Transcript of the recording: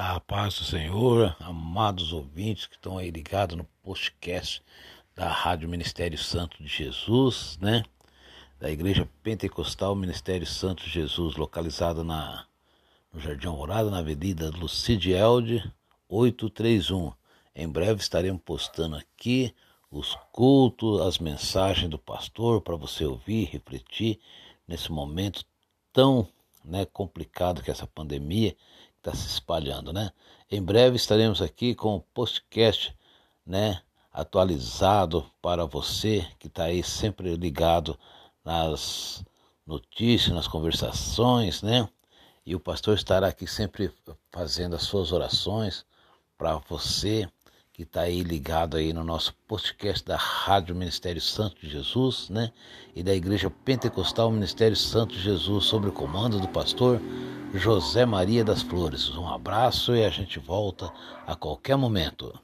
A paz do Senhor, amados ouvintes que estão aí ligados no podcast da Rádio Ministério Santo de Jesus, né? Da Igreja Pentecostal Ministério Santo de Jesus, localizada na, no Jardim Alvorada, na Avenida Lucide Elde, 831. Em breve estaremos postando aqui os cultos, as mensagens do pastor para você ouvir, refletir nesse momento tão né, complicado que essa pandemia está se espalhando, né? Em breve estaremos aqui com o podcast, né, atualizado para você que está aí sempre ligado nas notícias, nas conversações, né? E o pastor estará aqui sempre fazendo as suas orações para você que está aí ligado aí no nosso podcast da Rádio Ministério Santo de Jesus, né? E da Igreja Pentecostal Ministério Santo de Jesus, sob o comando do pastor José Maria das Flores. Um abraço e a gente volta a qualquer momento.